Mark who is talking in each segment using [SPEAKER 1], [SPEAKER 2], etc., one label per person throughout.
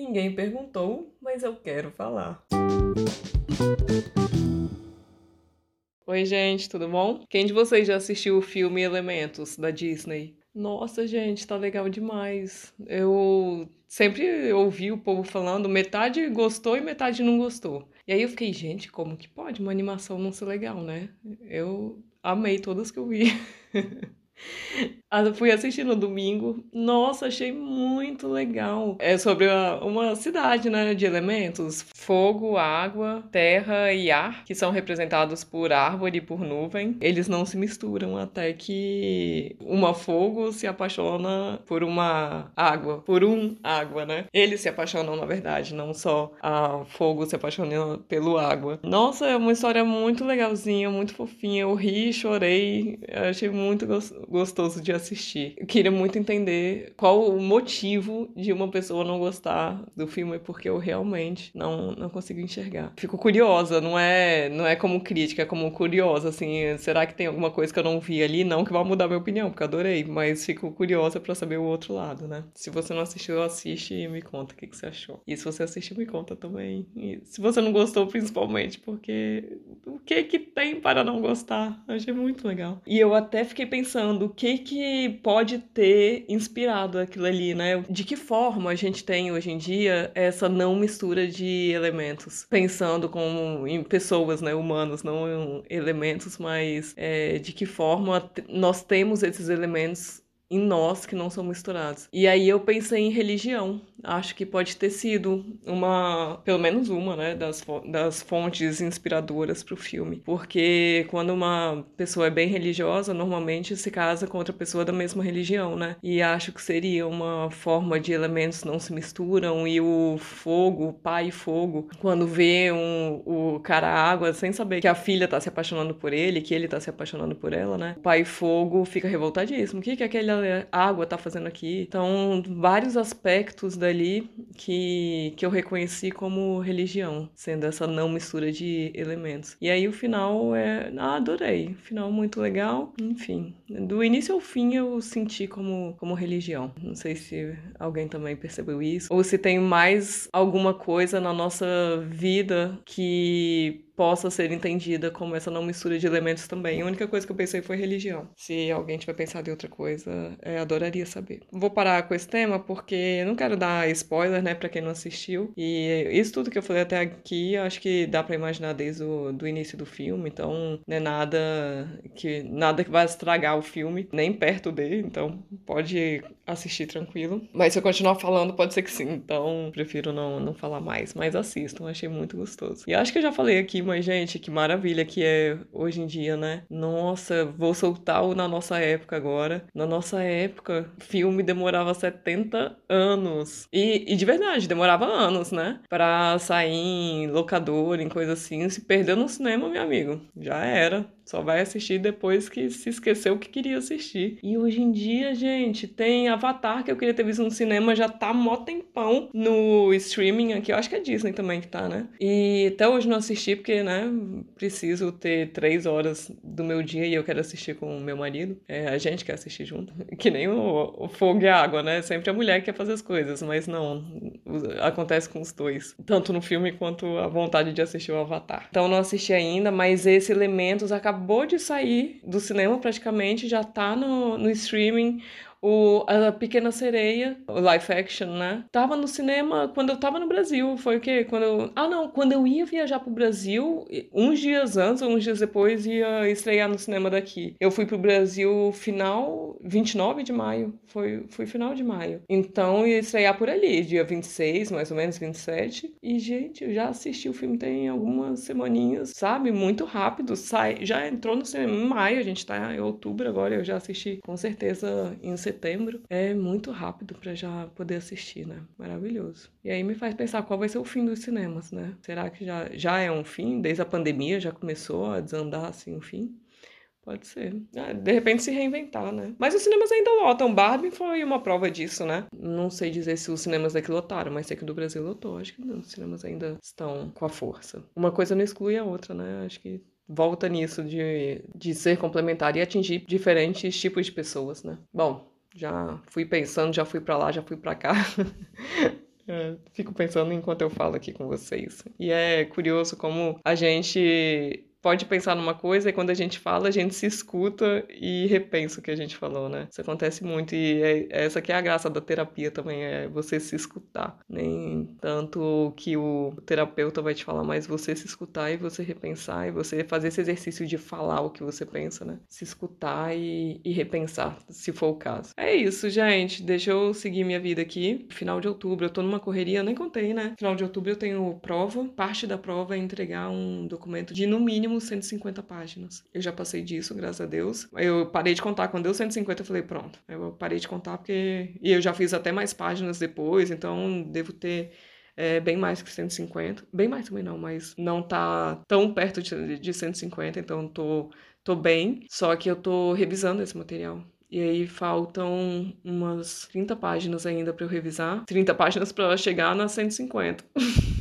[SPEAKER 1] Ninguém perguntou, mas eu quero falar. Oi, gente, tudo bom? Quem de vocês já assistiu o filme Elementos da Disney? Nossa, gente, tá legal demais. Eu sempre ouvi o povo falando, metade gostou e metade não gostou. E aí eu fiquei, gente, como que pode uma animação não ser legal, né? Eu amei todas que eu vi. Ah, fui assistir no domingo. Nossa, achei muito legal. É sobre uma, uma, cidade, né, de elementos: fogo, água, terra e ar, que são representados por árvore e por nuvem. Eles não se misturam até que uma fogo se apaixona por uma água, por um água, né? Eles se apaixonam, na verdade, não só a fogo se apaixona pelo água. Nossa, é uma história muito legalzinha, muito fofinha. Eu ri, chorei, achei muito gostoso de assistir. Eu queria muito entender qual o motivo de uma pessoa não gostar do filme, porque eu realmente não, não consigo enxergar. Fico curiosa, não é, não é como crítica, é como curiosa, assim, será que tem alguma coisa que eu não vi ali? Não que vai mudar minha opinião, porque adorei, mas fico curiosa para saber o outro lado, né? Se você não assistiu, assiste e me conta o que, que você achou. E se você assistiu, me conta também. E se você não gostou, principalmente, porque o que que tem para não gostar? Eu achei muito legal. E eu até fiquei pensando, o que que pode ter inspirado aquilo ali, né? De que forma a gente tem hoje em dia essa não mistura de elementos, pensando como em pessoas, né, humanos, não em elementos, mas é, de que forma nós temos esses elementos em nós que não são misturados. E aí eu pensei em religião. Acho que pode ter sido uma, pelo menos uma, né, das, das fontes inspiradoras para o filme. Porque quando uma pessoa é bem religiosa, normalmente se casa com outra pessoa da mesma religião, né? E acho que seria uma forma de elementos não se misturam e o fogo, o pai fogo, quando vê um, o cara água, sem saber que a filha tá se apaixonando por ele, que ele tá se apaixonando por ela, né? O pai fogo fica revoltadíssimo. O que que aquele água tá fazendo aqui. Então, vários aspectos dali que, que eu reconheci como religião, sendo essa não mistura de elementos. E aí o final é. Ah, adorei. Final muito legal. Enfim, do início ao fim eu senti como, como religião. Não sei se alguém também percebeu isso. Ou se tem mais alguma coisa na nossa vida que possa ser entendida como essa não mistura de elementos também. A única coisa que eu pensei foi religião. Se alguém tiver pensado em outra coisa, é, adoraria saber. Vou parar com esse tema porque não quero dar spoiler, né, para quem não assistiu. E isso tudo que eu falei até aqui, acho que dá para imaginar desde o do início do filme, então não é nada que nada que vai estragar o filme, nem perto dele, então pode assistir tranquilo. Mas se eu continuar falando, pode ser que sim, então prefiro não, não falar mais, mas assistam, achei muito gostoso. E acho que eu já falei aqui mas, gente, que maravilha que é hoje em dia, né? Nossa, vou soltar o na nossa época agora. Na nossa época, filme demorava 70 anos. E, e de verdade, demorava anos, né? Pra sair em locador, em coisa assim. Se perdeu no cinema, meu amigo, já era. Só vai assistir depois que se esqueceu que queria assistir. E hoje em dia, gente, tem Avatar que eu queria ter visto no cinema, já tá mó tempão no streaming aqui. Eu acho que é Disney também que tá, né? E até hoje não assisti porque, né, preciso ter três horas do meu dia e eu quero assistir com o meu marido. É, a gente quer assistir junto. Que nem o, o fogo e a água, né? Sempre a mulher quer fazer as coisas, mas não. Acontece com os dois. Tanto no filme quanto a vontade de assistir o Avatar. Então não assisti ainda, mas esses elementos acabou de sair do cinema praticamente, já tá no, no streaming o A Pequena Sereia, o live action, né? Tava no cinema quando eu tava no Brasil. Foi o quê? Quando eu... Ah, não. Quando eu ia viajar pro Brasil, uns dias antes uns dias depois, ia estrear no cinema daqui. Eu fui pro Brasil final 29 de maio. Foi, foi final de maio. Então ia estrear por ali, dia 26, mais ou menos, 27. E, gente, eu já assisti o filme tem algumas semaninhas, sabe? Muito rápido. Sai, já entrou no cinema em maio, a gente tá em outubro agora. Eu já assisti com certeza em setembro setembro, é muito rápido para já poder assistir, né? Maravilhoso. E aí me faz pensar qual vai ser o fim dos cinemas, né? Será que já, já é um fim? Desde a pandemia já começou a desandar assim o fim? Pode ser. Ah, de repente se reinventar, né? Mas os cinemas ainda lotam. Barbie foi uma prova disso, né? Não sei dizer se os cinemas daqui lotaram, mas sei que do Brasil lotou. Acho que não, os cinemas ainda estão com a força. Uma coisa não exclui a outra, né? Acho que volta nisso de, de ser complementar e atingir diferentes tipos de pessoas, né? Bom, já fui pensando, já fui para lá, já fui para cá. É, fico pensando enquanto eu falo aqui com vocês. E é curioso como a gente pode pensar numa coisa e quando a gente fala, a gente se escuta e repensa o que a gente falou, né? Isso acontece muito e é, essa que é a graça da terapia também, é você se escutar. Nem tanto que o terapeuta vai te falar, mas você se escutar e você repensar e você fazer esse exercício de falar o que você pensa, né? Se escutar e, e repensar, se for o caso. É isso, gente. Deixa eu seguir minha vida aqui. Final de outubro, eu tô numa correria, nem contei, né? Final de outubro eu tenho prova. Parte da prova é entregar um documento de no mínimo mínimo 150 páginas. Eu já passei disso, graças a Deus. Eu parei de contar. Quando deu 150, eu falei, pronto. Eu parei de contar porque. E eu já fiz até mais páginas depois, então devo ter. É, bem mais que 150. Bem mais também não, mas não tá tão perto de, de 150, então tô, tô bem. Só que eu tô revisando esse material. E aí faltam umas 30 páginas ainda para eu revisar. 30 páginas para chegar nas 150.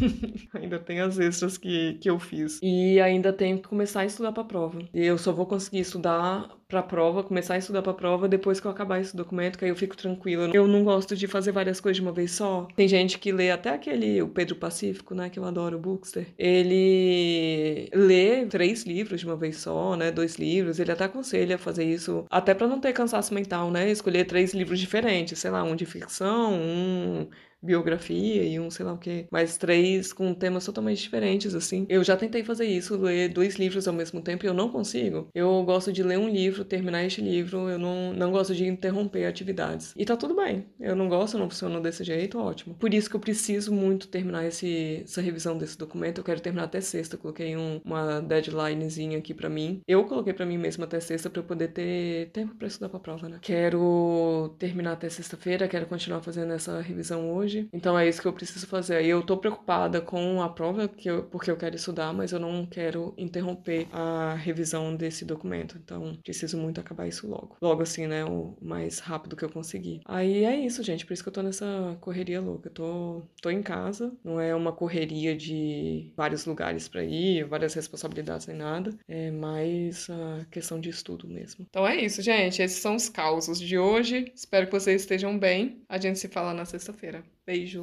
[SPEAKER 1] ainda tem as extras que, que eu fiz. E ainda tenho que começar a estudar para prova. E eu só vou conseguir estudar para prova, começar a estudar para prova depois que eu acabar esse documento, que aí eu fico tranquila. Eu não gosto de fazer várias coisas de uma vez só. Tem gente que lê até aquele o Pedro Pacífico, né, que eu adoro, o Bookster. Ele lê três livros de uma vez só, né, dois livros. Ele até aconselha a fazer isso, até para não ter cansaço mental, né, escolher três livros diferentes, sei lá, um de ficção, um biografia e um sei lá o que, mas três com temas totalmente diferentes, assim. Eu já tentei fazer isso, ler dois livros ao mesmo tempo e eu não consigo. Eu gosto de ler um livro, terminar este livro, eu não, não gosto de interromper atividades. E tá tudo bem. Eu não gosto, não funciona desse jeito, ótimo. Por isso que eu preciso muito terminar esse, essa revisão desse documento. Eu quero terminar até sexta. Eu coloquei um, uma deadlinezinha aqui para mim. Eu coloquei para mim mesma até sexta para eu poder ter tempo para estudar pra prova, né? Quero terminar até sexta-feira, quero continuar fazendo essa revisão hoje Então é isso que eu preciso fazer. Eu tô preocupada com a prova, que eu, porque eu quero estudar, mas eu não quero interromper a revisão desse documento. Então preciso muito acabar isso logo. Logo assim, né? O mais rápido que eu conseguir. Aí é isso, gente. Por isso que eu tô nessa correria louca. Eu tô, tô em casa. Não é uma correria de vários lugares para ir, várias responsabilidades nem nada. É mais a questão de estudo mesmo. Então é isso, gente. Esses são os causos de hoje. Espero que vocês estejam bem. A gente se fala na sexta-feira. Beijo.